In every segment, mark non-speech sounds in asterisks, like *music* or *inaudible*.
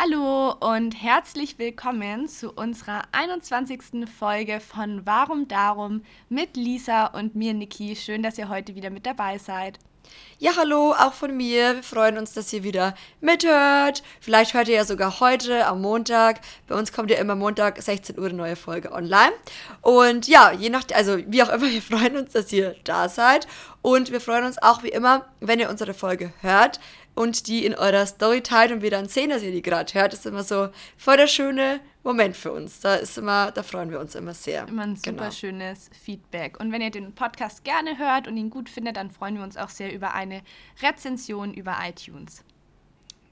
Hallo und herzlich willkommen zu unserer 21. Folge von Warum Darum mit Lisa und mir, Niki. Schön, dass ihr heute wieder mit dabei seid. Ja, hallo, auch von mir. Wir freuen uns, dass ihr wieder mithört. Vielleicht hört ihr ja sogar heute am Montag. Bei uns kommt ja immer Montag 16 Uhr eine neue Folge online. Und ja, je nach, also wie auch immer, *laughs* wir freuen uns, dass ihr da seid. Und wir freuen uns auch wie immer, wenn ihr unsere Folge hört und die in eurer Story teilt und wir dann sehen, dass ihr die gerade hört. Ist immer so voll der schöne Moment für uns. Da ist immer, da freuen wir uns immer sehr. Immer ein super genau. schönes Feedback. Und wenn ihr den Podcast gerne hört und ihn gut findet, dann freuen wir uns auch sehr über eine Rezension über iTunes.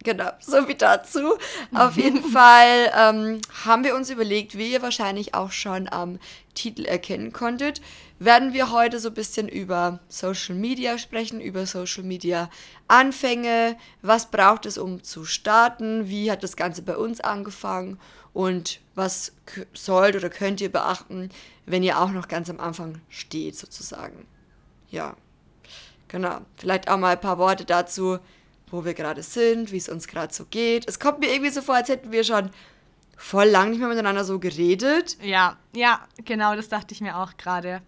Genau, so wie dazu. Auf jeden *laughs* Fall ähm, haben wir uns überlegt, wie ihr wahrscheinlich auch schon am Titel erkennen konntet, werden wir heute so ein bisschen über Social Media sprechen, über Social Media Anfänge, was braucht es, um zu starten, wie hat das Ganze bei uns angefangen und was sollt oder könnt ihr beachten, wenn ihr auch noch ganz am Anfang steht, sozusagen. Ja, genau. Vielleicht auch mal ein paar Worte dazu, wo wir gerade sind, wie es uns gerade so geht. Es kommt mir irgendwie so vor, als hätten wir schon voll lang nicht mehr miteinander so geredet. Ja, ja, genau, das dachte ich mir auch gerade.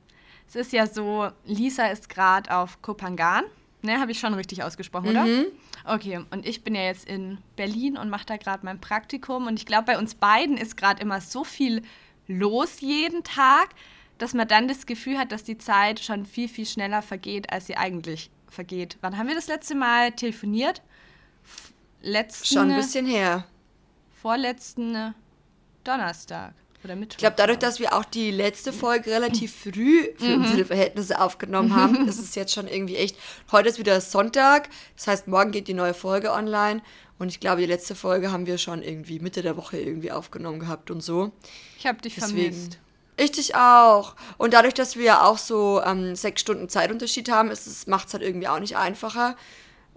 Es ist ja so, Lisa ist gerade auf Kopangan. Ne, habe ich schon richtig ausgesprochen, oder? Mhm. Okay, und ich bin ja jetzt in Berlin und mache da gerade mein Praktikum. Und ich glaube, bei uns beiden ist gerade immer so viel los jeden Tag, dass man dann das Gefühl hat, dass die Zeit schon viel, viel schneller vergeht, als sie eigentlich vergeht. Wann haben wir das letzte Mal telefoniert? Letzten, Schon ein bisschen her. Vorletzten Donnerstag oder Mittwoch. Ich glaube, dadurch, dass wir auch die letzte Folge relativ früh für mhm. unsere Verhältnisse aufgenommen haben, *laughs* ist es jetzt schon irgendwie echt. Heute ist wieder Sonntag, das heißt, morgen geht die neue Folge online. Und ich glaube, die letzte Folge haben wir schon irgendwie Mitte der Woche irgendwie aufgenommen gehabt und so. Ich habe dich Deswegen, vermisst. Ich dich auch. Und dadurch, dass wir auch so ähm, sechs Stunden Zeitunterschied haben, macht es halt irgendwie auch nicht einfacher.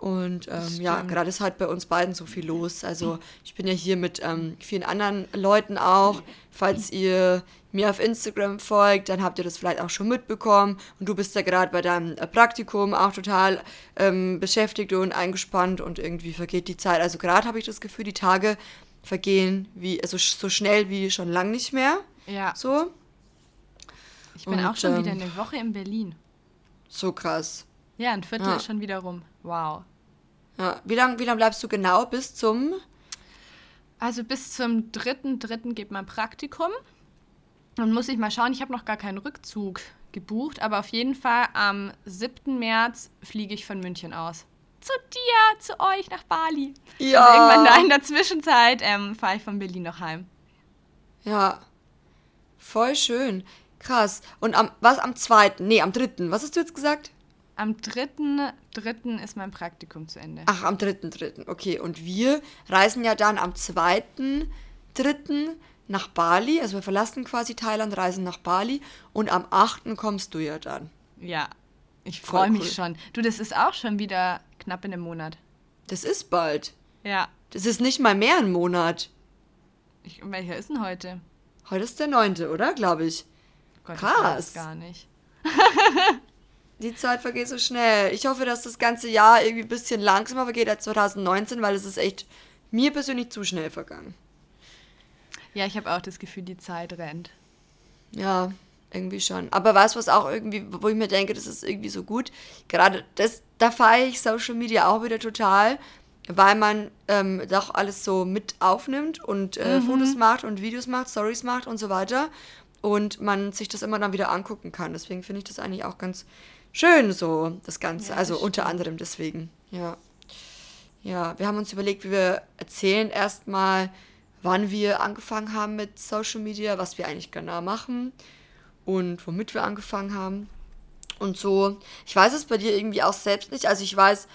Und ähm, ja, gerade ist halt bei uns beiden so viel los. Also ich bin ja hier mit ähm, vielen anderen Leuten auch. Falls ihr mir auf Instagram folgt, dann habt ihr das vielleicht auch schon mitbekommen. Und du bist ja gerade bei deinem äh, Praktikum auch total ähm, beschäftigt und eingespannt und irgendwie vergeht die Zeit. Also gerade habe ich das Gefühl, die Tage vergehen wie, also so schnell wie schon lang nicht mehr. Ja. So. Ich bin und, auch schon wieder ähm, eine Woche in Berlin. So krass. Ja, ein Viertel ja. ist schon wieder rum. Wow. Ja. Wie lange wie lang bleibst du genau bis zum? Also bis zum dritten, dritten geht mein Praktikum. Dann muss ich mal schauen, ich habe noch gar keinen Rückzug gebucht, aber auf jeden Fall am 7. März fliege ich von München aus. Zu dir, zu euch nach Bali. Ja. Also irgendwann da in der Zwischenzeit ähm, fahre ich von Berlin noch heim. Ja. Voll schön. Krass. Und am, was am zweiten? Nee, am dritten. Was hast du jetzt gesagt? Am dritten, dritten ist mein Praktikum zu Ende. Ach, am dritten, dritten. Okay. Und wir reisen ja dann am zweiten, dritten nach Bali. Also wir verlassen quasi Thailand, reisen nach Bali. Und am achten kommst du ja dann. Ja. Ich freue mich cool. schon. Du, das ist auch schon wieder knapp in einem Monat. Das ist bald. Ja. Das ist nicht mal mehr ein Monat. Ich, welcher ist denn heute? Heute ist der neunte, oder? Glaube ich. Gott, Krass. Ich gar nicht. *laughs* Die Zeit vergeht so schnell. Ich hoffe, dass das ganze Jahr irgendwie ein bisschen langsamer vergeht als 2019, weil es ist echt mir persönlich zu schnell vergangen. Ja, ich habe auch das Gefühl, die Zeit rennt. Ja, irgendwie schon. Aber weißt du, was auch irgendwie, wo ich mir denke, das ist irgendwie so gut? Gerade das, da feiere ich Social Media auch wieder total, weil man ähm, doch alles so mit aufnimmt und äh, mhm. Fotos macht und Videos macht, Stories macht und so weiter und man sich das immer dann wieder angucken kann. Deswegen finde ich das eigentlich auch ganz schön so, das Ganze. Ja, also unter anderem deswegen, ja. Ja, wir haben uns überlegt, wie wir erzählen erstmal, wann wir angefangen haben mit Social Media, was wir eigentlich genau machen und womit wir angefangen haben. Und so, ich weiß es bei dir irgendwie auch selbst nicht. Also ich weiß,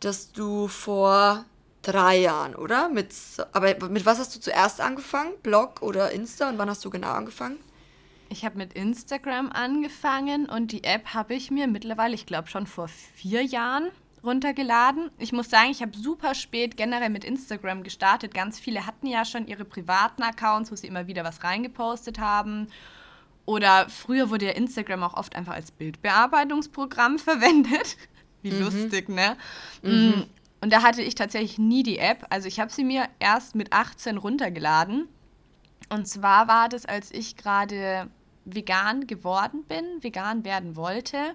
dass du vor drei Jahren, oder? Mit, aber mit was hast du zuerst angefangen? Blog oder Insta? Und wann hast du genau angefangen? Ich habe mit Instagram angefangen und die App habe ich mir mittlerweile, ich glaube schon vor vier Jahren runtergeladen. Ich muss sagen, ich habe super spät generell mit Instagram gestartet. Ganz viele hatten ja schon ihre privaten Accounts, wo sie immer wieder was reingepostet haben. Oder früher wurde ja Instagram auch oft einfach als Bildbearbeitungsprogramm *laughs* verwendet. Wie mhm. lustig, ne? Mhm. Mm. Und da hatte ich tatsächlich nie die App. Also ich habe sie mir erst mit 18 runtergeladen. Und zwar war das, als ich gerade vegan geworden bin, vegan werden wollte.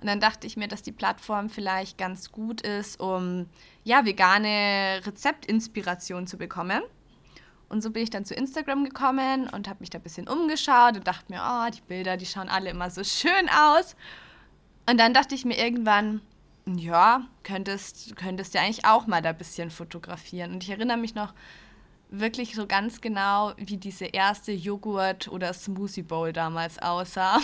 Und dann dachte ich mir, dass die Plattform vielleicht ganz gut ist, um ja, vegane Rezeptinspiration zu bekommen. Und so bin ich dann zu Instagram gekommen und habe mich da ein bisschen umgeschaut und dachte mir, oh, die Bilder, die schauen alle immer so schön aus. Und dann dachte ich mir irgendwann, ja, könntest, könntest du eigentlich auch mal da ein bisschen fotografieren. Und ich erinnere mich noch wirklich so ganz genau, wie diese erste Joghurt- oder Smoothie-Bowl damals aussah.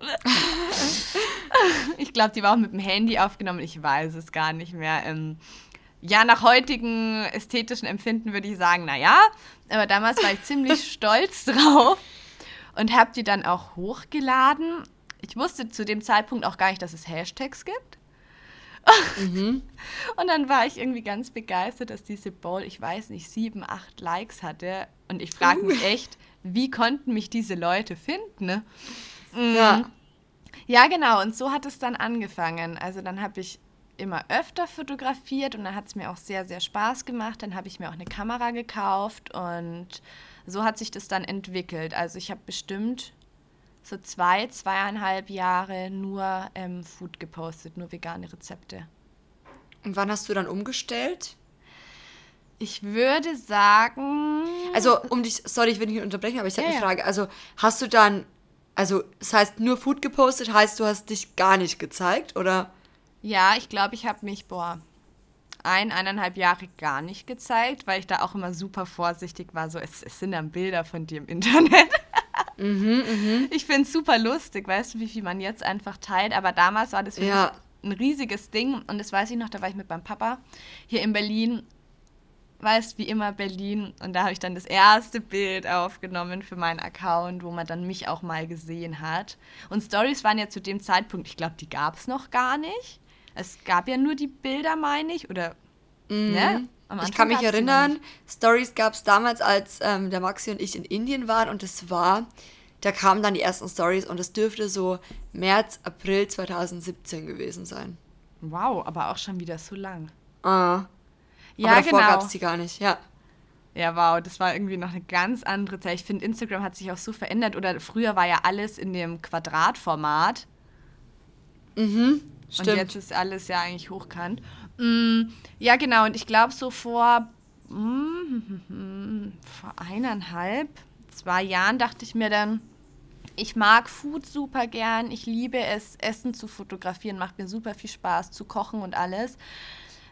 *laughs* ich glaube, die war auch mit dem Handy aufgenommen. Ich weiß es gar nicht mehr. Ähm, ja, nach heutigen ästhetischen Empfinden würde ich sagen, naja, aber damals war ich ziemlich *laughs* stolz drauf und habe die dann auch hochgeladen. Ich wusste zu dem Zeitpunkt auch gar nicht, dass es Hashtags gibt. Mhm. *laughs* Und dann war ich irgendwie ganz begeistert, dass diese Bowl, ich weiß nicht, sieben, acht Likes hatte. Und ich frage mich uh. echt, wie konnten mich diese Leute finden? Ne? Mhm. Ja. Ja, genau. Und so hat es dann angefangen. Also dann habe ich immer öfter fotografiert und dann hat es mir auch sehr, sehr Spaß gemacht. Dann habe ich mir auch eine Kamera gekauft und so hat sich das dann entwickelt. Also ich habe bestimmt so zwei, zweieinhalb Jahre nur ähm, Food gepostet, nur vegane Rezepte. Und wann hast du dann umgestellt? Ich würde sagen. Also, um dich, sorry, ich will nicht unterbrechen, aber ich habe ja, eine Frage. Also, hast du dann, also, das heißt, nur Food gepostet, heißt, du hast dich gar nicht gezeigt, oder? Ja, ich glaube, ich habe mich, boah, ein, eineinhalb Jahre gar nicht gezeigt, weil ich da auch immer super vorsichtig war. So, es, es sind dann Bilder von dir im Internet. Mhm, mh. Ich finde es super lustig, weißt du, wie viel man jetzt einfach teilt. Aber damals war das für ja. ein riesiges Ding. Und das weiß ich noch, da war ich mit meinem Papa hier in Berlin. Weißt wie immer Berlin. Und da habe ich dann das erste Bild aufgenommen für meinen Account, wo man dann mich auch mal gesehen hat. Und Stories waren ja zu dem Zeitpunkt, ich glaube, die gab es noch gar nicht. Es gab ja nur die Bilder, meine ich. Oder, mm. ne? ich kann mich erinnern, Stories gab es damals, als ähm, der Maxi und ich in Indien waren und es war, da kamen dann die ersten Stories und es dürfte so März, April 2017 gewesen sein. Wow, aber auch schon wieder so lang. Ah. Ja, davor genau. gab es die gar nicht, ja. Ja, wow, das war irgendwie noch eine ganz andere Zeit. Ich finde, Instagram hat sich auch so verändert. Oder früher war ja alles in dem Quadratformat. Mhm, stimmt. Und jetzt ist alles ja eigentlich hochkant. Mm, ja, genau. Und ich glaube, so vor, mm, *laughs* vor eineinhalb, zwei Jahren dachte ich mir dann, ich mag Food super gern. Ich liebe es, Essen zu fotografieren. Macht mir super viel Spaß zu kochen und alles.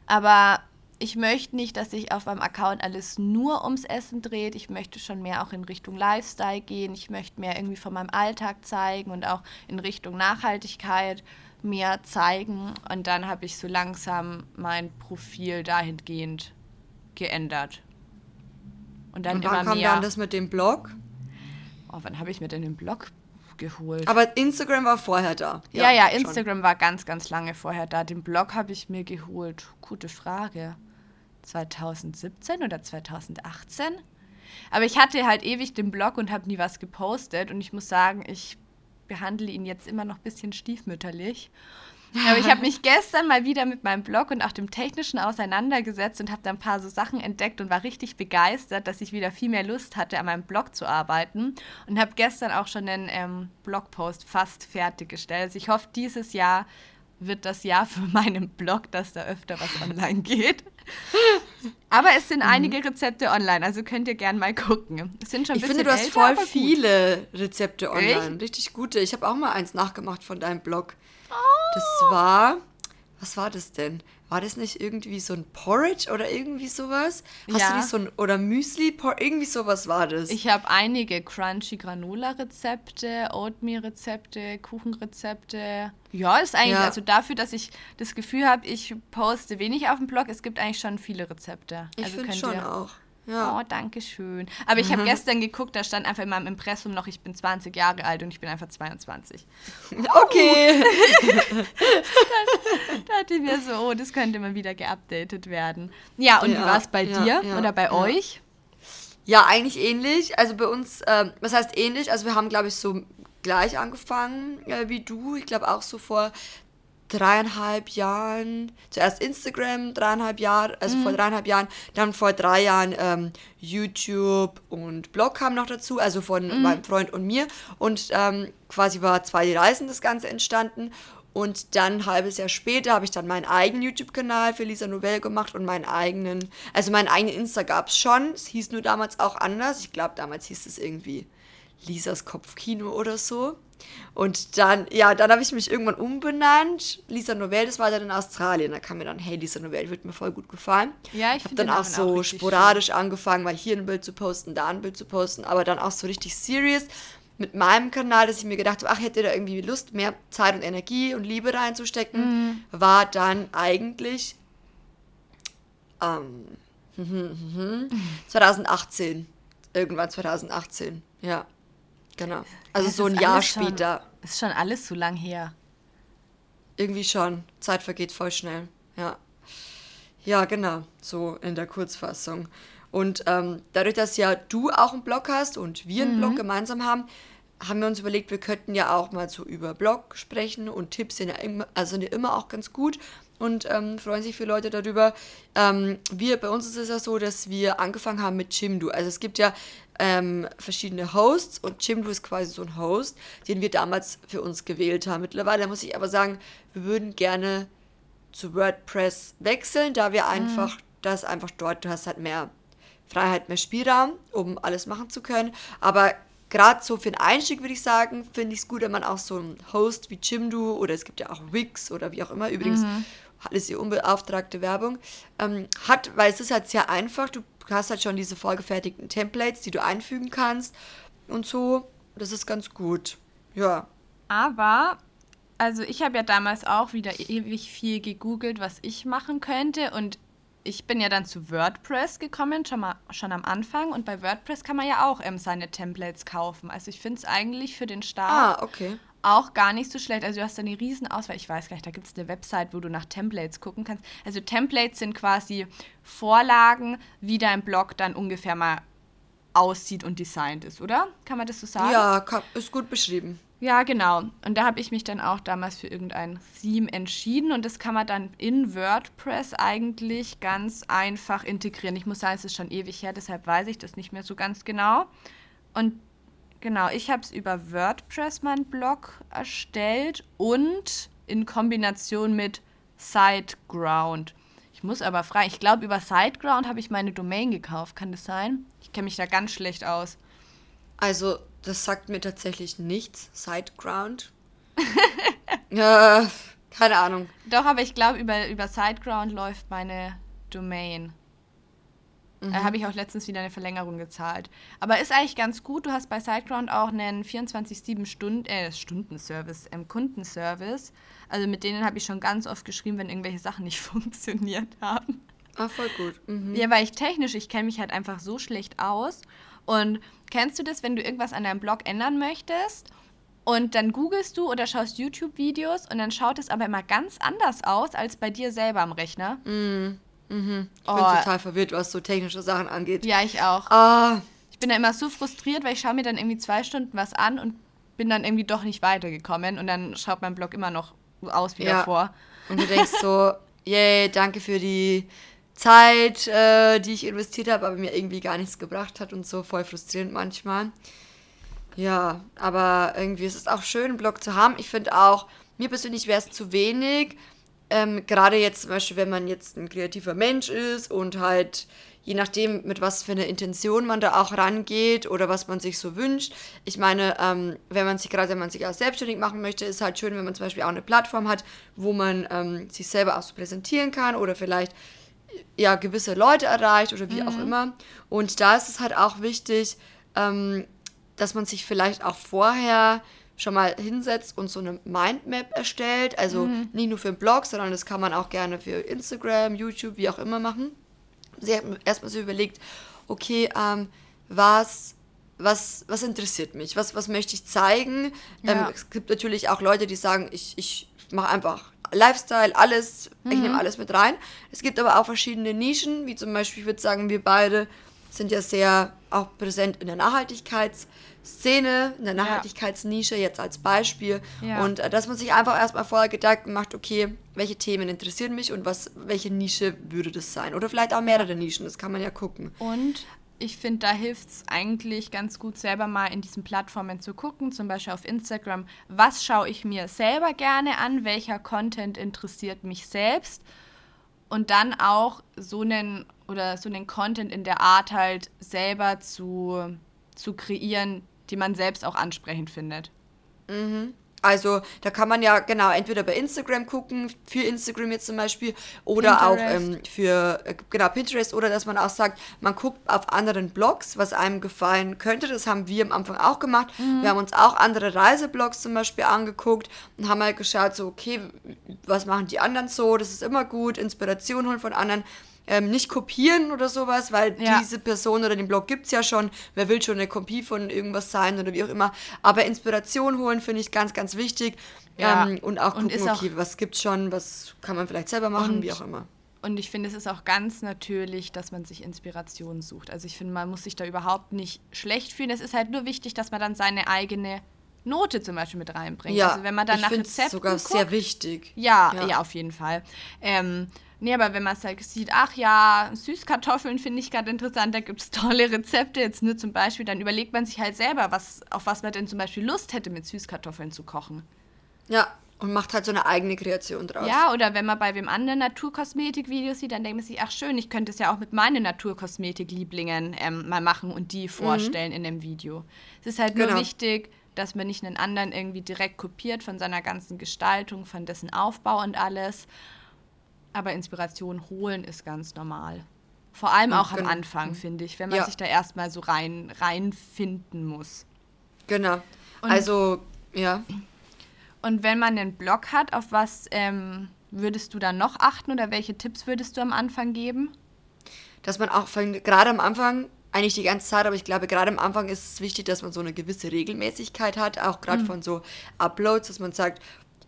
Aber ich möchte nicht, dass sich auf meinem Account alles nur ums Essen dreht. Ich möchte schon mehr auch in Richtung Lifestyle gehen. Ich möchte mehr irgendwie von meinem Alltag zeigen und auch in Richtung Nachhaltigkeit mir zeigen. Und dann habe ich so langsam mein Profil dahingehend geändert. Und dann und wann immer kam mehr. dann das mit dem Blog? Oh, wann habe ich mir denn den Blog geholt? Aber Instagram war vorher da. Ja, ja, ja Instagram schon. war ganz, ganz lange vorher da. Den Blog habe ich mir geholt. Gute Frage. 2017 oder 2018? Aber ich hatte halt ewig den Blog und habe nie was gepostet. Und ich muss sagen, ich behandle ihn jetzt immer noch ein bisschen stiefmütterlich. Aber ich habe mich gestern mal wieder mit meinem Blog und auch dem Technischen auseinandergesetzt und habe da ein paar so Sachen entdeckt und war richtig begeistert, dass ich wieder viel mehr Lust hatte, an meinem Blog zu arbeiten. Und habe gestern auch schon einen ähm, Blogpost fast fertiggestellt. Also ich hoffe, dieses Jahr wird das Jahr für *laughs* meinen Blog, dass da öfter was online geht. Aber es sind mhm. einige Rezepte online, also könnt ihr gerne mal gucken. Es sind schon ich finde, du hast älter, voll viele Rezepte online. Echt? Richtig gute. Ich habe auch mal eins nachgemacht von deinem Blog. Oh. Das war, was war das denn? War das nicht irgendwie so ein Porridge oder irgendwie sowas? Hast ja. du nicht so ein, oder Müsli, irgendwie sowas war das. Ich habe einige Crunchy Granola-Rezepte, Oatmeal-Rezepte, Kuchenrezepte. Ja, ist eigentlich, ja. also dafür, dass ich das Gefühl habe, ich poste wenig auf dem Blog, es gibt eigentlich schon viele Rezepte. Ich also finde schon ihr, auch. Ja. Oh, danke schön. Aber ich habe gestern geguckt, da stand einfach in meinem Impressum noch, ich bin 20 Jahre alt und ich bin einfach 22. *laughs* Okay. *laughs* da dachte ich mir so, oh, das könnte mal wieder geupdatet werden. Ja, und ja, wie war es bei ja, dir ja, oder bei euch? Ja, eigentlich ähnlich. Also bei uns, ähm, was heißt ähnlich? Also wir haben, glaube ich, so gleich angefangen äh, wie du. Ich glaube auch so vor dreieinhalb Jahren, zuerst Instagram, dreieinhalb Jahre, also mhm. vor dreieinhalb Jahren, dann vor drei Jahren ähm, YouTube und Blog kam noch dazu, also von mhm. meinem Freund und mir. Und ähm, quasi war zwei Reisen das Ganze entstanden. Und dann ein halbes Jahr später habe ich dann meinen eigenen YouTube-Kanal für Lisa Novelle gemacht und meinen eigenen, also meinen eigenen Insta gab es schon. Es hieß nur damals auch anders. Ich glaube, damals hieß es irgendwie Lisas Kopfkino oder so. Und dann, ja, dann habe ich mich irgendwann umbenannt. Lisa Novelle, das war dann in Australien. Da kam mir dann, hey, Lisa Novelle wird mir voll gut gefallen. Ja, ich habe dann auch so auch sporadisch schön. angefangen, mal hier ein Bild zu posten, da ein Bild zu posten, aber dann auch so richtig serious mit meinem Kanal, dass ich mir gedacht habe, ach, hätte da irgendwie Lust, mehr Zeit und Energie und Liebe reinzustecken, mhm. war dann eigentlich ähm, *laughs* *laughs* 2018. Irgendwann 2018, ja. Genau. Also so ein Jahr später. Schon, ist schon alles so lang her. Irgendwie schon. Zeit vergeht voll schnell. Ja. Ja, genau. So in der Kurzfassung. Und ähm, dadurch, dass ja du auch einen Blog hast und wir einen mhm. Blog gemeinsam haben, haben wir uns überlegt, wir könnten ja auch mal so über Blog sprechen und Tipps sind ja immer, also sind ja immer auch ganz gut und ähm, freuen sich viele Leute darüber. Ähm, wir, bei uns ist es ja so, dass wir angefangen haben mit Chimdu. Also es gibt ja ähm, verschiedene Hosts und Chimdu ist quasi so ein Host, den wir damals für uns gewählt haben. Mittlerweile muss ich aber sagen, wir würden gerne zu WordPress wechseln, da wir mhm. einfach, mhm. das einfach dort, du hast halt mehr Freiheit, mehr Spielraum, um alles machen zu können. Aber gerade so für den Einstieg würde ich sagen, finde ich es gut, wenn man auch so einen Host wie Jimdo oder es gibt ja auch Wix oder wie auch immer, übrigens mhm. alles ihr unbeauftragte Werbung, ähm, hat, weil es ist halt sehr einfach, du hast halt schon diese vorgefertigten Templates, die du einfügen kannst und so, das ist ganz gut, ja. Aber also ich habe ja damals auch wieder ewig viel gegoogelt, was ich machen könnte und ich bin ja dann zu WordPress gekommen, schon, mal, schon am Anfang. Und bei WordPress kann man ja auch ähm, seine Templates kaufen. Also ich finde es eigentlich für den Start ah, okay. Auch gar nicht so schlecht. Also du hast da eine riesen Auswahl. Ich weiß gar nicht, da gibt es eine Website, wo du nach Templates gucken kannst. Also Templates sind quasi Vorlagen, wie dein Blog dann ungefähr mal aussieht und designt ist, oder? Kann man das so sagen? Ja, ist gut beschrieben. Ja, genau. Und da habe ich mich dann auch damals für irgendein Theme entschieden und das kann man dann in WordPress eigentlich ganz einfach integrieren. Ich muss sagen, es ist schon ewig her, deshalb weiß ich das nicht mehr so ganz genau. Und genau, ich habe es über WordPress meinen Blog erstellt und in Kombination mit SiteGround. Ich muss aber fragen, ich glaube, über SiteGround habe ich meine Domain gekauft. Kann das sein? Ich kenne mich da ganz schlecht aus. Also das sagt mir tatsächlich nichts. Sideground. *laughs* ja, keine Ahnung. Doch, aber ich glaube, über, über Sideground läuft meine Domain. Mhm. Da habe ich auch letztens wieder eine Verlängerung gezahlt. Aber ist eigentlich ganz gut. Du hast bei Sideground auch einen 24-7 äh, Stunden-Service, ähm, Kundenservice. Also mit denen habe ich schon ganz oft geschrieben, wenn irgendwelche Sachen nicht *laughs* funktioniert haben. Ah, voll gut. Mhm. Ja, weil ich technisch, ich kenne mich halt einfach so schlecht aus. Und kennst du das, wenn du irgendwas an deinem Blog ändern möchtest? Und dann googelst du oder schaust YouTube-Videos und dann schaut es aber immer ganz anders aus als bei dir selber am Rechner. Mm, mhm. Ich oh. bin total verwirrt, was so technische Sachen angeht. Ja, ich auch. Ah. Ich bin da immer so frustriert, weil ich schaue mir dann irgendwie zwei Stunden was an und bin dann irgendwie doch nicht weitergekommen und dann schaut mein Blog immer noch aus wie ja. davor. Und du denkst so, *laughs* yay, danke für die Zeit, äh, die ich investiert habe, aber mir irgendwie gar nichts gebracht hat und so voll frustrierend manchmal. Ja, aber irgendwie ist es auch schön, einen Blog zu haben. Ich finde auch, mir persönlich wäre es zu wenig. Ähm, Gerade jetzt zum Beispiel, wenn man jetzt ein kreativer Mensch ist und halt je nachdem, mit was für einer Intention man da auch rangeht oder was man sich so wünscht. Ich meine, ähm, wenn man sich gerade, wenn man sich auch selbstständig machen möchte, ist halt schön, wenn man zum Beispiel auch eine Plattform hat, wo man ähm, sich selber auch so präsentieren kann oder vielleicht ja, gewisse Leute erreicht oder wie mhm. auch immer. Und da ist es halt auch wichtig, ähm, dass man sich vielleicht auch vorher schon mal hinsetzt und so eine Mindmap erstellt. Also mhm. nicht nur für einen Blog, sondern das kann man auch gerne für Instagram, YouTube, wie auch immer machen. Sie hat erstmal so überlegt, okay, ähm, was, was, was interessiert mich? Was, was möchte ich zeigen? Ja. Ähm, es gibt natürlich auch Leute, die sagen, ich, ich mache einfach Lifestyle, alles, mhm. ich nehme alles mit rein. Es gibt aber auch verschiedene Nischen, wie zum Beispiel, ich würde sagen, wir beide sind ja sehr auch präsent in der Nachhaltigkeitsszene, in der Nachhaltigkeitsnische jetzt als Beispiel. Ja. Und äh, dass man sich einfach erstmal vorher Gedanken macht, okay, welche Themen interessieren mich und was, welche Nische würde das sein? Oder vielleicht auch mehrere Nischen, das kann man ja gucken. Und ich finde, da hilft es eigentlich ganz gut, selber mal in diesen Plattformen zu gucken, zum Beispiel auf Instagram, was schaue ich mir selber gerne an, welcher Content interessiert mich selbst und dann auch so einen oder so einen Content in der Art halt selber zu, zu kreieren, die man selbst auch ansprechend findet. Mhm. Also da kann man ja genau entweder bei Instagram gucken, für Instagram jetzt zum Beispiel, oder Pinterest. auch ähm, für äh, genau Pinterest, oder dass man auch sagt, man guckt auf anderen Blogs, was einem gefallen könnte. Das haben wir am Anfang auch gemacht. Mhm. Wir haben uns auch andere Reiseblogs zum Beispiel angeguckt und haben halt geschaut, so okay, was machen die anderen so? Das ist immer gut, Inspiration holen von anderen ähm, nicht kopieren oder sowas, weil ja. diese Person oder den Blog gibt es ja schon. Wer will schon eine Kopie von irgendwas sein oder wie auch immer. Aber Inspiration holen finde ich ganz, ganz wichtig. Ja. Ähm, und auch gucken, und okay, auch was gibt's schon, was kann man vielleicht selber machen, wie auch immer. Und ich finde, es ist auch ganz natürlich, dass man sich Inspiration sucht. Also ich finde, man muss sich da überhaupt nicht schlecht fühlen. Es ist halt nur wichtig, dass man dann seine eigene Note zum Beispiel mit reinbringt. Ja, also wenn man dann ich nach Rezepten sogar guckt, sehr wichtig. Ja, ja, ja, auf jeden Fall. Ähm, Nee, aber wenn man es halt sieht, ach ja, Süßkartoffeln finde ich gerade interessant, da gibt es *laughs* tolle Rezepte, jetzt nur zum Beispiel, dann überlegt man sich halt selber, was, auf was man denn zum Beispiel Lust hätte, mit Süßkartoffeln zu kochen. Ja, und macht halt so eine eigene Kreation draus. Ja, oder wenn man bei wem anderen Naturkosmetik-Videos sieht, dann denkt man sich, ach schön, ich könnte es ja auch mit meinen Naturkosmetik-Lieblingen ähm, mal machen und die vorstellen mhm. in dem Video. Es ist halt genau. nur wichtig, dass man nicht einen anderen irgendwie direkt kopiert von seiner ganzen Gestaltung, von dessen Aufbau und alles, aber Inspiration holen ist ganz normal. Vor allem auch am Anfang, finde ich, wenn man ja. sich da erstmal so rein reinfinden muss. Genau. Und, also, ja. Und wenn man einen Blog hat, auf was ähm, würdest du dann noch achten oder welche Tipps würdest du am Anfang geben? Dass man auch gerade am Anfang, eigentlich die ganze Zeit, aber ich glaube, gerade am Anfang ist es wichtig, dass man so eine gewisse Regelmäßigkeit hat, auch gerade mhm. von so Uploads, dass man sagt,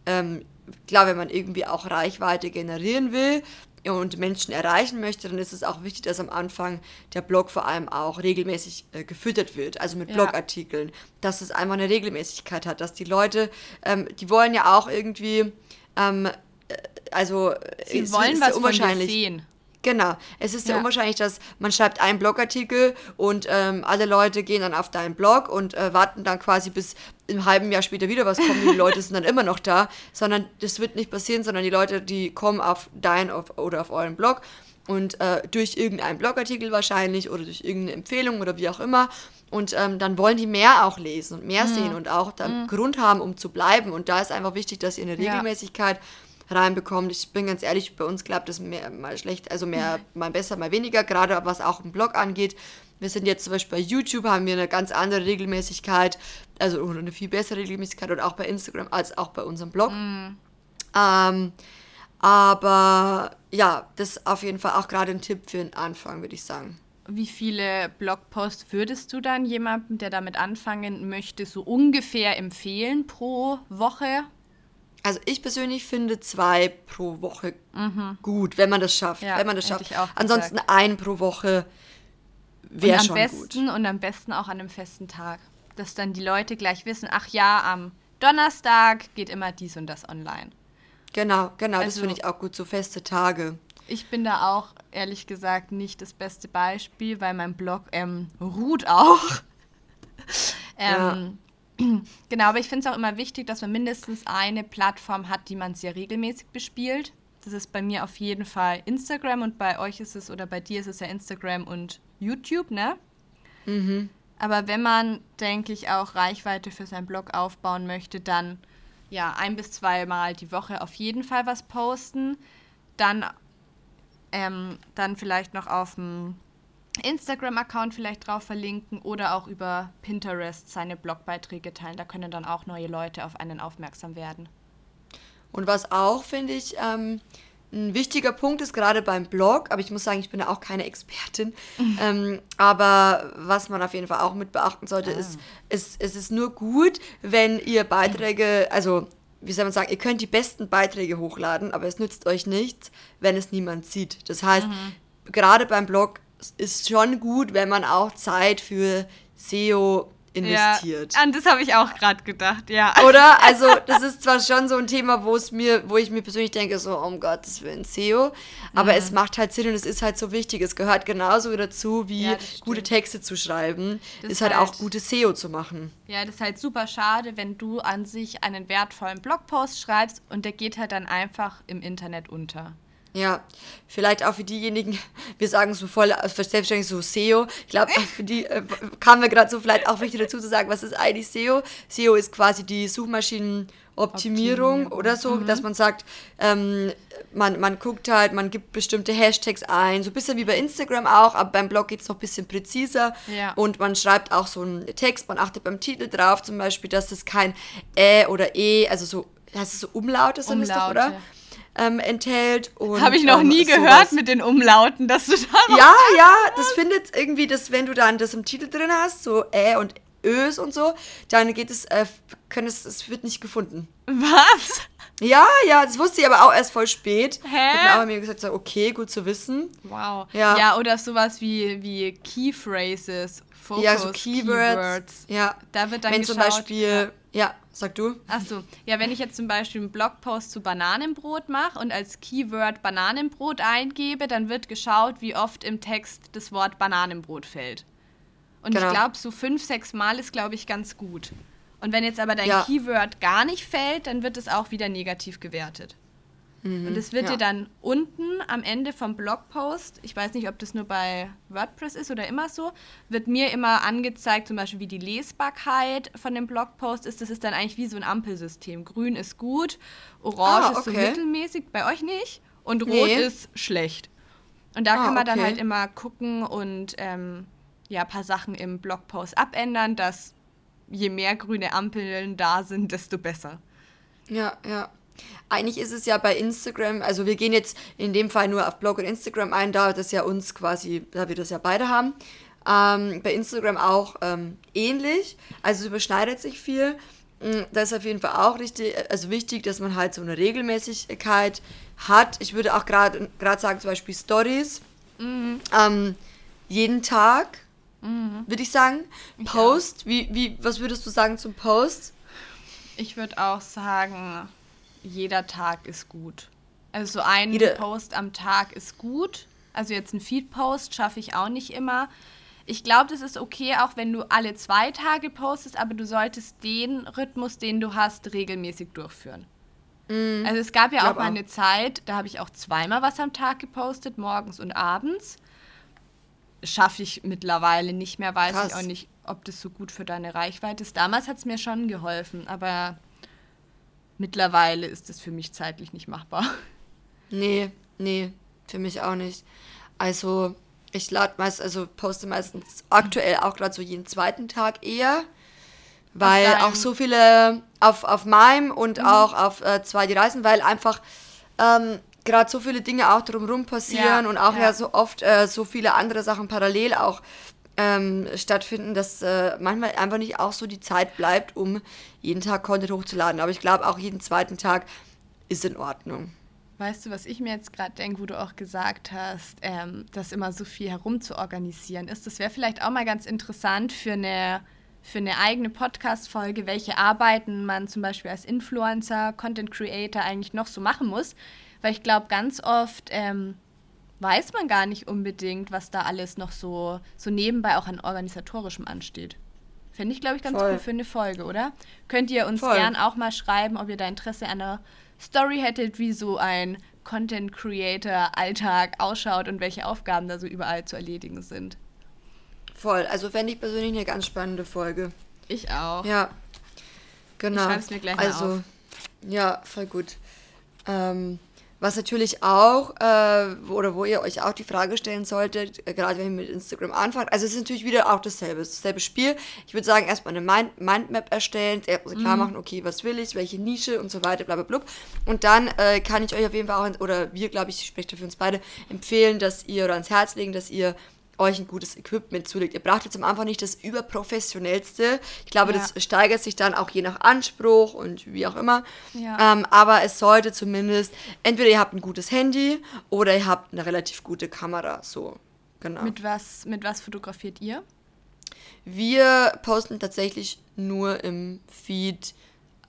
ähm, klar, wenn man irgendwie auch Reichweite generieren will und Menschen erreichen möchte, dann ist es auch wichtig, dass am Anfang der Blog vor allem auch regelmäßig äh, gefüttert wird, also mit ja. Blogartikeln, dass es einfach eine Regelmäßigkeit hat, dass die Leute, ähm, die wollen ja auch irgendwie, ähm, äh, also sie wollen was unwahrscheinlich. Von dir sehen. Genau. Es ist ja. ja, unwahrscheinlich, dass man schreibt einen Blogartikel und ähm, alle Leute gehen dann auf deinen Blog und äh, warten dann quasi bis im halben Jahr später wieder was kommt die Leute sind dann immer noch da, sondern das wird nicht passieren, sondern die Leute, die kommen auf deinen auf, oder auf euren Blog und äh, durch irgendeinen Blogartikel wahrscheinlich oder durch irgendeine Empfehlung oder wie auch immer und ähm, dann wollen die mehr auch lesen und mehr mhm. sehen und auch dann mhm. Grund haben, um zu bleiben und da ist einfach wichtig, dass ihr eine Regelmäßigkeit ja reinbekommt. Ich bin ganz ehrlich, bei uns klappt das mehr, mal schlecht, also mehr, mal besser, mal weniger, gerade was auch im Blog angeht. Wir sind jetzt zum Beispiel bei YouTube, haben wir eine ganz andere Regelmäßigkeit, also eine viel bessere Regelmäßigkeit und auch bei Instagram als auch bei unserem Blog. Mm. Ähm, aber ja, das ist auf jeden Fall auch gerade ein Tipp für den Anfang, würde ich sagen. Wie viele Blogposts würdest du dann jemandem, der damit anfangen möchte, so ungefähr empfehlen pro Woche? Also ich persönlich finde zwei pro Woche mhm. gut, wenn man das schafft. Ja, wenn man das schafft. Ansonsten gesagt. ein pro Woche wäre schon besten, gut. Und am besten auch an einem festen Tag. Dass dann die Leute gleich wissen, ach ja, am Donnerstag geht immer dies und das online. Genau, genau, also, das finde ich auch gut, so feste Tage. Ich bin da auch, ehrlich gesagt, nicht das beste Beispiel, weil mein Blog ähm, ruht auch. *laughs* ähm, ja. Genau, aber ich finde es auch immer wichtig, dass man mindestens eine Plattform hat, die man sehr regelmäßig bespielt. Das ist bei mir auf jeden Fall Instagram und bei euch ist es oder bei dir ist es ja Instagram und YouTube, ne? Mhm. Aber wenn man, denke ich, auch Reichweite für seinen Blog aufbauen möchte, dann ja ein bis zweimal die Woche auf jeden Fall was posten. Dann, ähm, dann vielleicht noch auf dem Instagram-Account vielleicht drauf verlinken oder auch über Pinterest seine Blogbeiträge teilen. Da können dann auch neue Leute auf einen aufmerksam werden. Und was auch, finde ich, ähm, ein wichtiger Punkt ist, gerade beim Blog, aber ich muss sagen, ich bin da auch keine Expertin, *laughs* ähm, aber was man auf jeden Fall auch mit beachten sollte, ah. ist, ist, es ist nur gut, wenn ihr Beiträge, also wie soll man sagen, ihr könnt die besten Beiträge hochladen, aber es nützt euch nichts, wenn es niemand sieht. Das heißt, mhm. gerade beim Blog ist schon gut, wenn man auch Zeit für SEO investiert. Ja, an das habe ich auch gerade gedacht, ja. Oder? Also, *laughs* das ist zwar schon so ein Thema, wo es mir, wo ich mir persönlich denke, so, um Gottes Willen, SEO, aber mhm. es macht halt Sinn und es ist halt so wichtig. Es gehört genauso dazu, wie ja, gute Texte zu schreiben, das ist halt, halt auch gute SEO zu machen. Ja, das ist halt super schade, wenn du an sich einen wertvollen Blogpost schreibst und der geht halt dann einfach im Internet unter. Ja, vielleicht auch für diejenigen, *laughs* wir sagen so voll selbstverständlich so SEO. Ich glaube, für die äh, kam mir gerade so vielleicht auch wichtig dazu zu sagen, was ist eigentlich SEO? SEO ist quasi die Suchmaschinenoptimierung oder so, mhm. dass man sagt, ähm, man, man guckt halt, man gibt bestimmte Hashtags ein, so ein bisschen wie bei Instagram auch, aber beim Blog geht es noch ein bisschen präziser. Ja. Und man schreibt auch so einen Text, man achtet beim Titel drauf, zum Beispiel, dass es kein Ä oder E, also so, heißt es so Umlaute sind Umlaute. es doch, oder? Ähm, enthält. Habe ich noch ähm, nie gehört mit den Umlauten, dass du da Ja, ja, das findet irgendwie, dass wenn du dann das im Titel drin hast, so Ä und Ös und so, dann geht es, äh, können es, es wird nicht gefunden. Was? Ja, ja, das wusste ich aber auch erst voll spät. Hä? Ich habe mir gesagt, so, okay, gut zu wissen. Wow. Ja, ja oder sowas wie, wie Key Phrases, Focus, ja, so Keywords. Keywords. Ja. Da wird dann Wenn geschaut, zum Beispiel, ja. ja Sag du. Achso, ja, wenn ich jetzt zum Beispiel einen Blogpost zu Bananenbrot mache und als Keyword Bananenbrot eingebe, dann wird geschaut, wie oft im Text das Wort Bananenbrot fällt. Und genau. ich glaube, so fünf, sechs Mal ist, glaube ich, ganz gut. Und wenn jetzt aber dein ja. Keyword gar nicht fällt, dann wird es auch wieder negativ gewertet. Mhm, und es wird ja. dir dann unten am Ende vom Blogpost, ich weiß nicht, ob das nur bei WordPress ist oder immer so, wird mir immer angezeigt, zum Beispiel wie die Lesbarkeit von dem Blogpost ist. Das ist dann eigentlich wie so ein Ampelsystem. Grün ist gut, Orange ah, okay. ist so mittelmäßig, bei euch nicht, und Rot nee. ist schlecht. Und da ah, kann man okay. dann halt immer gucken und ähm, ja, ein paar Sachen im Blogpost abändern, dass je mehr grüne Ampeln da sind, desto besser. Ja, ja. Eigentlich ist es ja bei Instagram, also wir gehen jetzt in dem Fall nur auf Blog und Instagram ein, da das ja uns quasi, da wir das ja beide haben. Ähm, bei Instagram auch ähm, ähnlich, also es überschneidet sich viel. Mm, das ist auf jeden Fall auch richtig, also wichtig, dass man halt so eine Regelmäßigkeit hat. Ich würde auch gerade sagen, zum Beispiel Stories. Mhm. Ähm, jeden Tag, mhm. würde ich sagen. Post, wie, wie, was würdest du sagen zum Post? Ich würde auch sagen, jeder Tag ist gut. Also so ein Jede Post am Tag ist gut. Also jetzt ein Feed-Post schaffe ich auch nicht immer. Ich glaube, das ist okay, auch wenn du alle zwei Tage postest, aber du solltest den Rhythmus, den du hast, regelmäßig durchführen. Mm, also es gab ja auch mal eine Zeit, da habe ich auch zweimal was am Tag gepostet, morgens und abends. Schaffe ich mittlerweile nicht mehr, weiß Krass. ich auch nicht, ob das so gut für deine Reichweite ist. Damals hat es mir schon geholfen, aber mittlerweile ist es für mich zeitlich nicht machbar. Nee, nee, für mich auch nicht. Also, ich lade meist, also poste meistens aktuell auch gerade so jeden zweiten Tag eher, weil auch so viele auf, auf meinem und mhm. auch auf äh, zwei die Reisen, weil einfach ähm, gerade so viele Dinge auch drumherum passieren ja, und auch ja, ja so oft äh, so viele andere Sachen parallel auch ähm, stattfinden, dass äh, manchmal einfach nicht auch so die Zeit bleibt, um jeden Tag Content hochzuladen. Aber ich glaube, auch jeden zweiten Tag ist in Ordnung. Weißt du, was ich mir jetzt gerade denke, wo du auch gesagt hast, ähm, dass immer so viel herum zu organisieren ist? Das wäre vielleicht auch mal ganz interessant für eine, für eine eigene Podcast-Folge, welche Arbeiten man zum Beispiel als Influencer, Content Creator eigentlich noch so machen muss. Weil ich glaube, ganz oft ähm, weiß man gar nicht unbedingt, was da alles noch so, so nebenbei auch an organisatorischem ansteht. Fände ich, glaube ich, ganz Voll. cool für eine Folge, oder? Könnt ihr uns Voll. gern auch mal schreiben, ob ihr da Interesse an einer Story hättet, wie so ein Content Creator Alltag ausschaut und welche Aufgaben da so überall zu erledigen sind. Voll, also fände ich persönlich eine ganz spannende Folge. Ich auch. Ja. Genau. Ich schreibe es mir gleich also, mal auf. Ja, voll gut. Ähm, was natürlich auch, äh, oder wo ihr euch auch die Frage stellen solltet, äh, gerade wenn ihr mit Instagram anfangt, also es ist natürlich wieder auch dasselbe, dasselbe Spiel. Ich würde sagen, erstmal eine Mind Mindmap erstellen, klar mhm. machen, okay, was will ich, welche Nische und so weiter, bla bla bla. Und dann äh, kann ich euch auf jeden Fall auch, oder wir, glaube ich, ich spreche für uns beide, empfehlen, dass ihr, oder ans Herz legen, dass ihr euch ein gutes Equipment zulegt. Ihr braucht jetzt am Anfang nicht das überprofessionellste. Ich glaube, ja. das steigert sich dann auch je nach Anspruch und wie auch immer. Ja. Ähm, aber es sollte zumindest, entweder ihr habt ein gutes Handy oder ihr habt eine relativ gute Kamera. So. Genau. Mit was, mit was fotografiert ihr? Wir posten tatsächlich nur im Feed,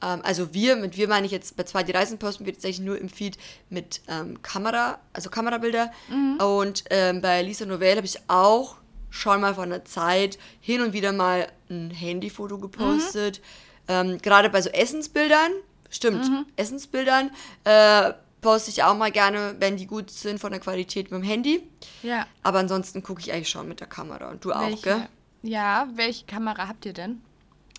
ähm, also wir, mit wir meine ich jetzt, bei zwei die Reisen posten wir tatsächlich nur im Feed mit ähm, Kamera, also Kamerabilder. Und ähm, bei Lisa Novelle habe ich auch schon mal von der Zeit hin und wieder mal ein Handyfoto gepostet. Ähm, Gerade bei so Essensbildern, stimmt, Essensbildern, äh, poste ich auch mal gerne, wenn die gut sind von der Qualität mit dem Handy. Ja. Aber ansonsten gucke ich eigentlich schon mit der Kamera. Und du auch, Welche, gell? Ja, welche Kamera habt ihr denn?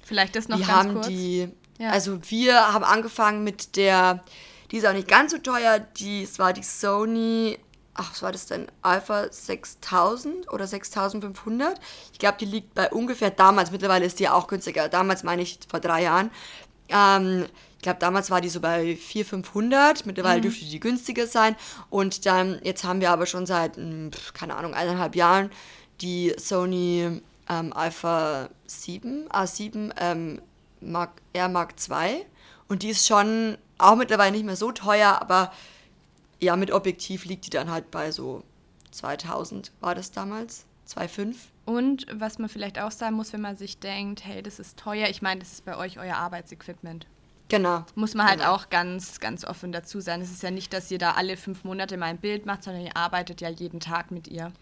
Vielleicht das noch wir ganz haben kurz. die, Ja. also wir haben angefangen mit der, die ist auch nicht ganz so teuer, die, es war die Sony, ach, was war das denn, Alpha 6000 oder 6500? Ich glaube, die liegt bei ungefähr damals, mittlerweile ist die auch günstiger, damals meine ich vor drei Jahren. Ähm, ich glaube, damals war die so bei 400, 500, mittlerweile Mhm. dürfte die günstiger sein. Und dann, jetzt haben wir aber schon seit, hm, keine Ahnung, eineinhalb Jahren die Sony ähm, Alpha 7, A7 ähm, Mark, R Mark II. Und die ist schon auch mittlerweile nicht mehr so teuer, aber ja, mit Objektiv liegt die dann halt bei so 2000, war das damals? 2,5? Und was man vielleicht auch sagen muss, wenn man sich denkt, hey, das ist teuer, ich meine, das ist bei euch euer Arbeitsequipment. Genau. Muss man halt Genau. auch ganz, ganz offen dazu sein. Es ist ja nicht, dass ihr da alle fünf Monate mal ein Bild macht, sondern ihr arbeitet ja jeden Tag mit ihr.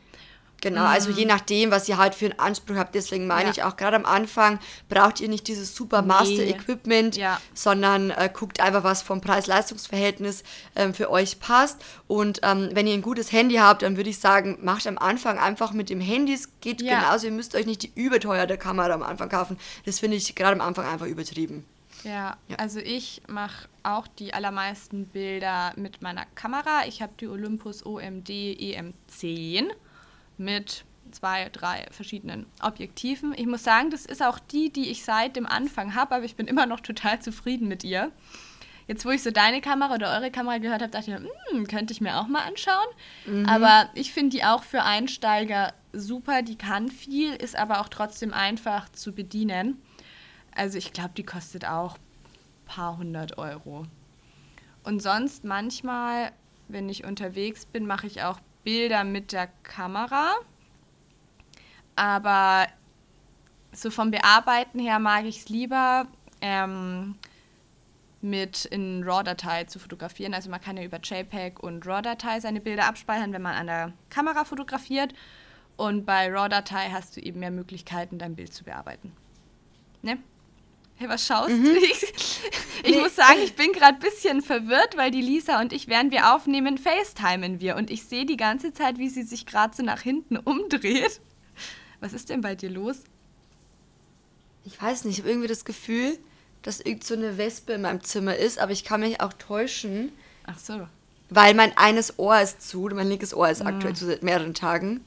Genau, also je nachdem, was ihr halt für einen Anspruch habt. Deswegen meine Mhm. Ja. ich auch gerade am Anfang, braucht ihr nicht dieses super Nee. Master-Equipment, Ja. sondern äh, guckt einfach, was vom Preis-Leistungs-Verhältnis ähm, für euch passt. Und ähm, wenn ihr ein gutes Handy habt, dann würde ich sagen, macht am Anfang einfach mit dem Handy. Es geht Ja. genauso. Ihr müsst euch nicht die überteuerte Kamera am Anfang kaufen. Das finde ich gerade am Anfang einfach übertrieben. Ja, Ja. also ich mache auch die allermeisten Bilder mit meiner Kamera. Ich habe die Olympus OMD EM10 mit zwei, drei verschiedenen Objektiven. Ich muss sagen, das ist auch die, die ich seit dem Anfang habe, aber ich bin immer noch total zufrieden mit ihr. Jetzt, wo ich so deine Kamera oder eure Kamera gehört habe, dachte ich, hm, könnte ich mir auch mal anschauen. Aber ich finde die auch für Einsteiger super. Die kann viel, ist aber auch trotzdem einfach zu bedienen. Also ich glaube, die kostet auch ein paar hundert Euro. Und sonst manchmal, wenn ich unterwegs bin, mache ich auch Bilder mit der Kamera. Aber so vom Bearbeiten her mag ich es lieber, ähm, mit in RAW-Datei zu fotografieren. Also man kann ja über JPEG und RAW-Datei seine Bilder abspeichern, wenn man an der Kamera fotografiert. Und bei RAW-Datei hast du eben mehr Möglichkeiten, dein Bild zu bearbeiten. Ne? Hey, was schaust du? *laughs* Ich, Nee. muss sagen, ich bin gerade ein bisschen verwirrt, weil die Lisa und ich, während wir aufnehmen, FaceTimen wir. Und ich sehe die ganze Zeit, wie sie sich gerade so nach hinten *laughs* umdreht. Was ist denn bei dir los? Ich weiß nicht, ich habe irgendwie das Gefühl, dass irgend so eine Wespe in meinem Zimmer ist, aber ich kann mich auch täuschen, Ach so. weil mein eines Ohr ist zu, mein linkes Ohr Mhm. ist aktuell zu seit mehreren Tagen.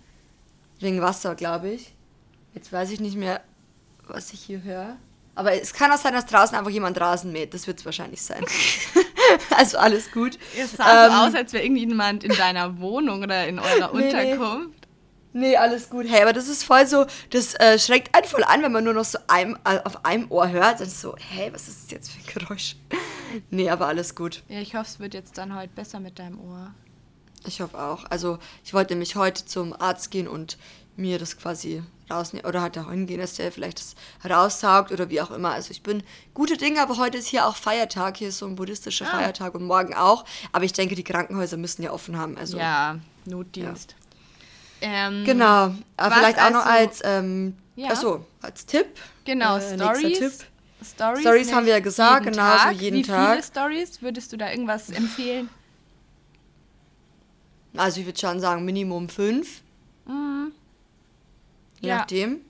Wegen Wasser, glaube ich. Jetzt weiß ich nicht mehr, was ich hier höre. Aber es kann auch sein, dass draußen einfach jemand Rasen mäht. Das wird es wahrscheinlich sein. *laughs* also alles gut. Es sah Ähm, so aus, als wäre irgendjemand in deiner Wohnung oder in eurer *laughs* Nee, nee. Unterkunft. Nee, alles gut. Hey, aber das ist voll so, das äh, schreckt einen voll an, wenn man nur noch so einem, äh, auf einem Ohr hört. Und so, hey, was ist das jetzt für ein Geräusch? *laughs* Nee, aber alles gut. Ja, ich hoffe, es wird jetzt dann heute besser mit deinem Ohr. Ich hoffe auch. Also, ich wollte nämlich heute zum Arzt gehen und mir das quasi rausnehmen oder halt da hingehen, dass der vielleicht das raussaugt oder wie auch immer. Also, ich bin gute Dinge, aber heute ist hier auch Feiertag. Hier ist so ein buddhistischer Ah. Feiertag und morgen auch. Aber ich denke, die Krankenhäuser müssen ja offen haben. Also, ja, Notdienst. Ähm, Genau. Aber vielleicht auch noch also- als, ähm, Ja. achso, als Tipp. Genau, äh, Stories. Tipp. Stories, Stories haben wir ja gesagt, jeden genau, so Tag. jeden Wie Tag. viele Stories würdest du da irgendwas empfehlen? Also, ich würde schon sagen, Minimum fünf. Je Ja. nachdem.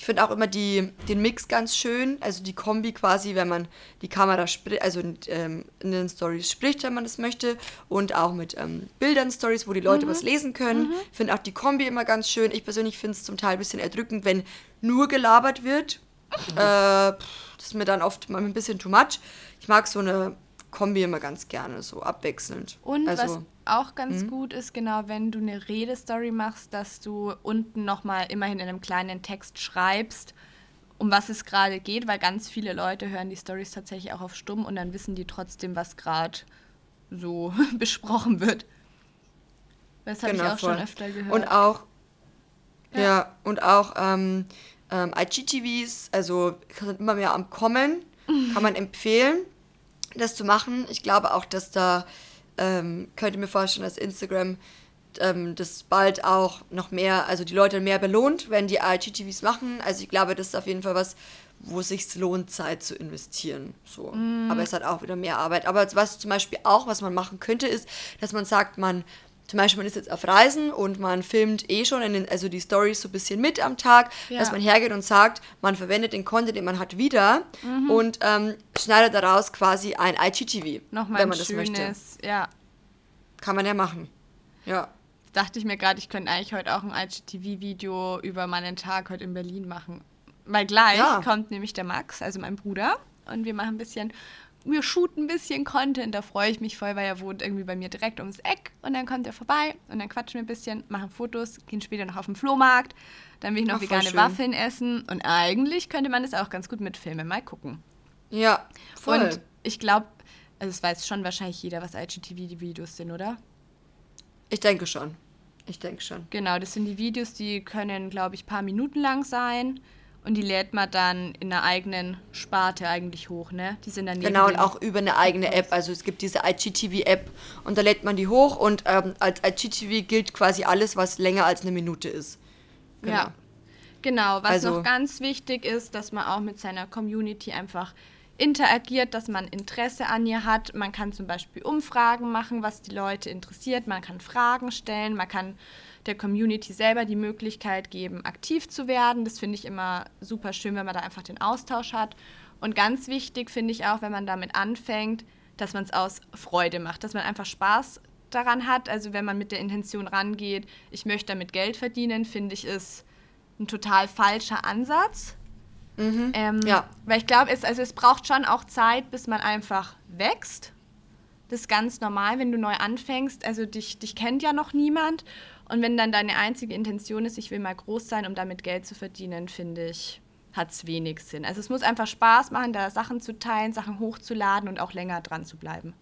Ich finde auch immer die, den Mix ganz schön, also die Kombi quasi, wenn man die Kamera spricht, also ähm, in den Stories spricht, wenn man das möchte, und auch mit ähm, Bildern Stories, wo die Leute was lesen können. Ich finde auch die Kombi immer ganz schön. Ich persönlich finde es zum Teil ein bisschen erdrückend, wenn nur gelabert wird. äh, pff, das ist mir dann oft mal ein bisschen too much. Ich mag so eine Kombi immer ganz gerne, so abwechselnd. Und also, was auch ganz Mhm. gut ist, genau, wenn du eine Redestory machst, dass du unten nochmal immerhin in einem kleinen Text schreibst, um was es gerade geht, weil ganz viele Leute hören die Stories tatsächlich auch auf Stumm und dann wissen die trotzdem, was gerade so *laughs* besprochen wird. Das habe ich auch schon Genau, voll. öfter gehört. Und auch, Ja, ja und auch ähm, ähm, IGTVs, also sind immer mehr am Kommen, *laughs* kann man empfehlen, das zu machen. Ich glaube auch, dass da, ähm, könnte mir vorstellen, dass Instagram ähm, das bald auch noch mehr, also die Leute mehr belohnt, wenn die IGTVs machen. Also ich glaube, das ist auf jeden Fall was, wo es sich lohnt, Zeit zu investieren. So. Mm. Aber es hat auch wieder mehr Arbeit. Aber was zum Beispiel auch, was man machen könnte, ist, dass man sagt, man zum Beispiel, man ist jetzt auf Reisen und man filmt eh schon, in den, also die Stories so ein bisschen mit am Tag, ja. dass man hergeht und sagt, man verwendet den Content, den man hat, wieder mhm. und ähm, schneidet daraus quasi ein IGTV, Nochmal wenn man das schönes, möchte. Ja. Kann man ja machen. Ja. Dachte ich mir gerade, ich könnte eigentlich heute auch ein IGTV-Video über meinen Tag heute in Berlin machen. Weil gleich ja. kommt nämlich der Max, also mein Bruder, und wir machen ein bisschen wir shooten ein bisschen Content, da freue ich mich voll, weil er wohnt irgendwie bei mir direkt ums Eck und dann kommt er vorbei und dann quatschen wir ein bisschen, machen Fotos, gehen später noch auf den Flohmarkt, dann will ich noch Ach, vegane Waffeln essen und eigentlich könnte man das auch ganz gut mitfilmen, mal gucken. Ja, voll. Und ich glaube, also es weiß schon wahrscheinlich jeder, was IGTV-Videos sind, oder? Ich denke schon. Ich denke schon. Genau, das sind die Videos, die können, glaube ich, paar Minuten lang sein. Und die lädt man dann in einer eigenen Sparte eigentlich hoch, ne? Die sind dann Genau, und auch über eine eigene App. Also es gibt diese IGTV-App und da lädt man die hoch und ähm, als IGTV gilt quasi alles, was länger als eine Minute ist. Genau. Ja. Genau, was also, noch ganz wichtig ist, dass man auch mit seiner Community einfach interagiert, dass man Interesse an ihr hat. Man kann zum Beispiel Umfragen machen, was die Leute interessiert. Man kann Fragen stellen, man kann der Community selber die Möglichkeit geben, aktiv zu werden. Das finde ich immer super schön, wenn man da einfach den Austausch hat. Und ganz wichtig finde ich auch, wenn man damit anfängt, dass man es aus Freude macht, dass man einfach Spaß daran hat. Also wenn man mit der Intention rangeht, ich möchte damit Geld verdienen, finde ich es ein total falscher Ansatz. Mhm. Ähm, ja. Weil ich glaube, es, also es braucht schon auch Zeit, bis man einfach wächst. Das ist ganz normal, wenn du neu anfängst. Also dich, dich kennt ja noch niemand. Und wenn dann deine einzige Intention ist, ich will mal groß sein, um damit Geld zu verdienen, finde ich, hat es wenig Sinn. Also es muss einfach Spaß machen, da Sachen zu teilen, Sachen hochzuladen und auch länger dran zu bleiben.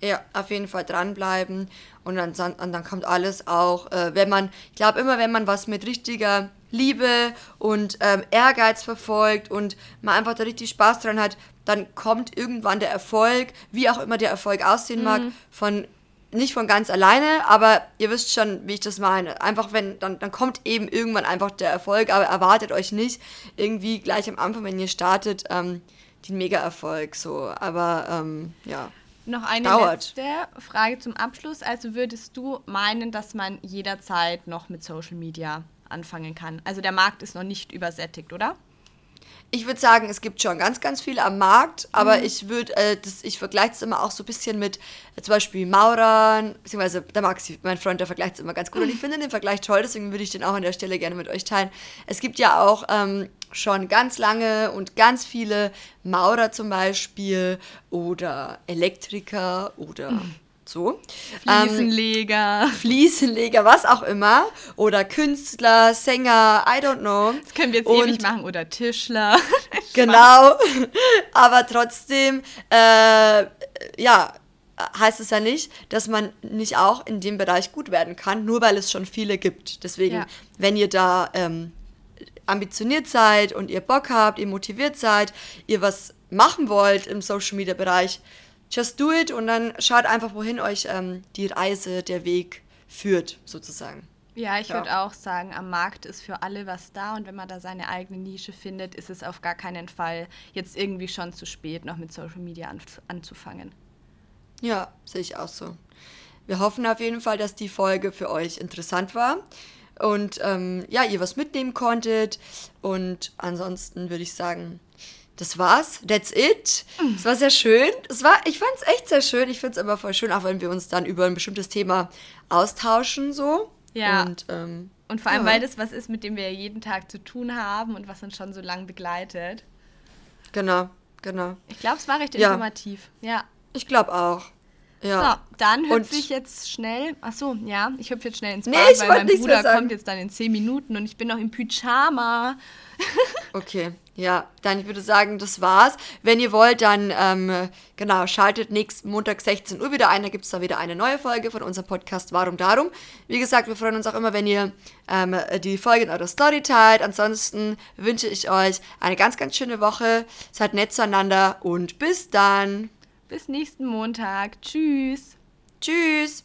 Ja, auf jeden Fall dranbleiben und dann, und dann kommt alles auch, äh, wenn man, ich glaube immer, wenn man was mit richtiger Liebe und ähm, Ehrgeiz verfolgt und man einfach da richtig Spaß dran hat, dann kommt irgendwann der Erfolg, wie auch immer der Erfolg aussehen mhm. mag, von nicht von ganz alleine, aber ihr wisst schon, wie ich das meine. Einfach wenn, dann, dann kommt eben irgendwann einfach der Erfolg, aber erwartet euch nicht irgendwie gleich am Anfang, wenn ihr startet, ähm, den Mega-Erfolg so. Aber ähm, ja. Noch eine dauert. letzte Frage zum Abschluss. Also würdest du meinen, dass man jederzeit noch mit Social Media anfangen kann? Also der Markt ist noch nicht übersättigt, oder? Ich würde sagen, es gibt schon ganz, ganz viel am Markt, aber mhm. ich würde, äh, ich vergleiche es immer auch so ein bisschen mit äh, zum Beispiel Maurern, beziehungsweise der Maxi, mein Freund, der vergleicht es immer ganz gut und ich finde den Vergleich toll, deswegen würde ich den auch an der Stelle gerne mit euch teilen. Es gibt ja auch ähm, schon ganz lange und ganz viele Maurer zum Beispiel oder Elektriker oder mhm so. Fliesenleger. Ähm, *laughs* Fliesenleger, was auch immer. Oder Künstler, Sänger, I don't know. Das können wir jetzt und, ewig machen. Oder Tischler. *laughs* genau. *laughs* Aber trotzdem, äh, ja, heißt es ja nicht, dass man nicht auch in dem Bereich gut werden kann, nur weil es schon viele gibt. Deswegen, ja. wenn ihr da ähm, ambitioniert seid und ihr Bock habt, ihr motiviert seid, ihr was machen wollt im Social Media Bereich, just do it und dann schaut einfach, wohin euch ähm, die Reise, der Weg führt, sozusagen. Ja, ich ja. würde auch sagen, am Markt ist für alle was da und wenn man da seine eigene Nische findet, ist es auf gar keinen Fall jetzt irgendwie schon zu spät, noch mit Social Media an, anzufangen. Ja, sehe ich auch so. Wir hoffen auf jeden Fall, dass die Folge für euch interessant war und ähm, ja, ihr was mitnehmen konntet. Und ansonsten würde ich sagen, das war's. That's it. Es war sehr schön. Es war, ich fand es echt sehr schön. Ich finde es immer voll schön, auch wenn wir uns dann über ein bestimmtes Thema austauschen, so. Ja. Und, ähm, und vor allem, ja. weil das was ist, mit dem wir jeden Tag zu tun haben und was uns schon so lange begleitet. Genau, genau. Ich glaube, es war recht ja. informativ. Ja. Ich glaube auch. Ja. So, dann hüpfe ich jetzt schnell. Ach so, ja, ich hüpfe jetzt schnell ins Bad, Nee, ich weil mein Bruder kommt jetzt dann in 10 Minuten und ich bin noch im Pyjama. *laughs* Okay, ja, dann ich würde sagen, das war's. Wenn ihr wollt, dann ähm, genau, schaltet nächsten Montag 16 Uhr wieder ein. Da gibt es da wieder eine neue Folge von unserem Podcast Warum Darum. Wie gesagt, wir freuen uns auch immer, wenn ihr ähm, die Folge in eurer Story teilt. Ansonsten wünsche ich euch eine ganz, ganz schöne Woche. Seid nett zueinander und bis dann. Bis nächsten Montag. Tschüss. Tschüss.